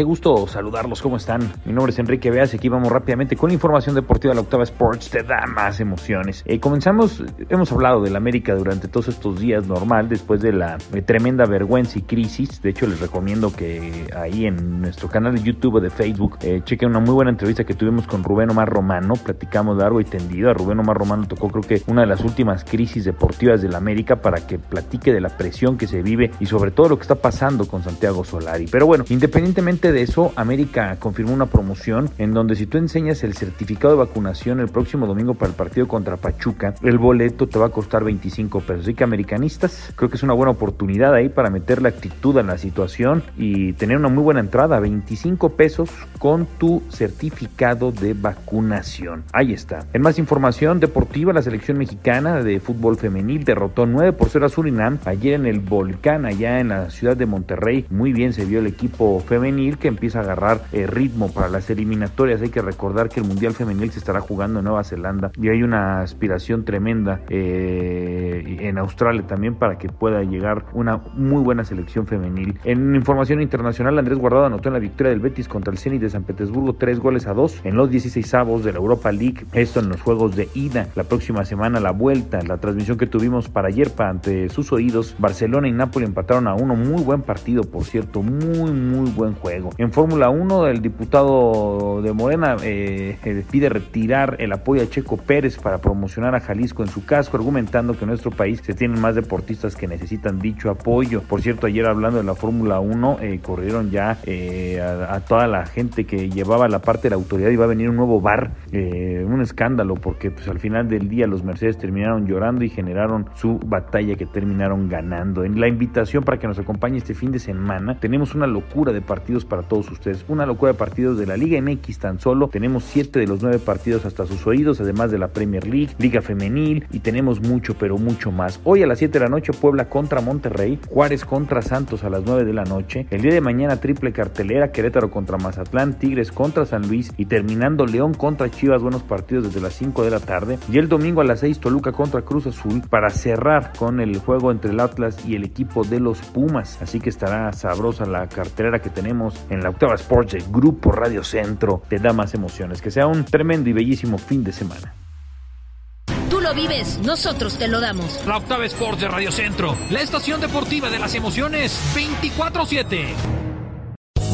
Qué gusto saludarlos, ¿cómo están? Mi nombre es Enrique Beas y aquí vamos rápidamente con la información deportiva de la Octava Sports, te da más emociones. Eh, comenzamos, hemos hablado del América durante todos estos días normal, después de la eh, tremenda vergüenza y crisis. De hecho, les recomiendo que ahí en nuestro canal de YouTube o de Facebook eh, chequen una muy buena entrevista que tuvimos con Rubén Omar Romano. Platicamos largo y tendido. A Rubén Omar Romano tocó creo que una de las últimas crisis deportivas del América para que platique de la presión que se vive y sobre todo lo que está pasando con Santiago Solari. Pero bueno, independientemente de eso, América confirmó una promoción en donde si tú enseñas el certificado de vacunación el próximo domingo para el partido contra Pachuca, el boleto te va a costar 25 pesos. Así que americanistas, creo que es una buena oportunidad ahí para meter la actitud en la situación y tener una muy buena entrada, 25 pesos con tu certificado de vacunación. Ahí está. En más información deportiva, la selección mexicana de fútbol femenil derrotó 9 por 0 a Surinam ayer en el Volcán, allá en la ciudad de Monterrey. Muy bien se vio el equipo femenil que empieza a agarrar eh, ritmo para las eliminatorias. Hay que recordar que el Mundial Femenil se estará jugando en Nueva Zelanda y hay una aspiración tremenda eh, en Australia también para que pueda llegar una muy buena selección femenil. En información internacional, Andrés Guardado anotó en la victoria del Betis contra el Zenit de San Petersburgo tres goles a dos en los 16 avos de la Europa League. Esto en los juegos de ida. La próxima semana la vuelta, la transmisión que tuvimos para ayer para ante sus oídos. Barcelona y Napoli empataron a uno. Muy buen partido, por cierto. Muy, muy buen juego. En Fórmula 1, el diputado de Morena eh, eh, pide retirar el apoyo a Checo Pérez para promocionar a Jalisco en su casco, argumentando que en nuestro país se tienen más deportistas que necesitan dicho apoyo. Por cierto, ayer hablando de la Fórmula 1, eh, corrieron ya a, toda la gente que llevaba la parte de la autoridad y va a venir un nuevo bar, un escándalo, porque pues al final del día los Mercedes terminaron llorando y generaron su batalla que terminaron ganando. En la invitación para que nos acompañe este fin de semana, tenemos una locura de partidos para todos ustedes. Una locura de partidos de la Liga MX tan solo. Tenemos siete de los nueve partidos hasta sus oídos, además de la Premier League, Liga Femenil y tenemos mucho, pero mucho más. Hoy a las 7 de la noche Puebla contra Monterrey, Juárez contra Santos a las 9 de la noche. El día de mañana triple cartelera, Querétaro contra Mazatlán, Tigres contra San Luis y terminando León contra Chivas, buenos partidos desde las 5 de la tarde. Y el domingo a las 6 Toluca contra Cruz Azul para cerrar con el juego entre el Atlas y el equipo de los Pumas. Así que estará sabrosa la cartelera que tenemos en la Octava Sports, el Grupo Radio Centro, te da más emociones. Que sea un tremendo y bellísimo fin de semana. Tú lo vives, nosotros te lo damos. La Octava Sports de Radio Centro, la estación deportiva de las emociones 24-7.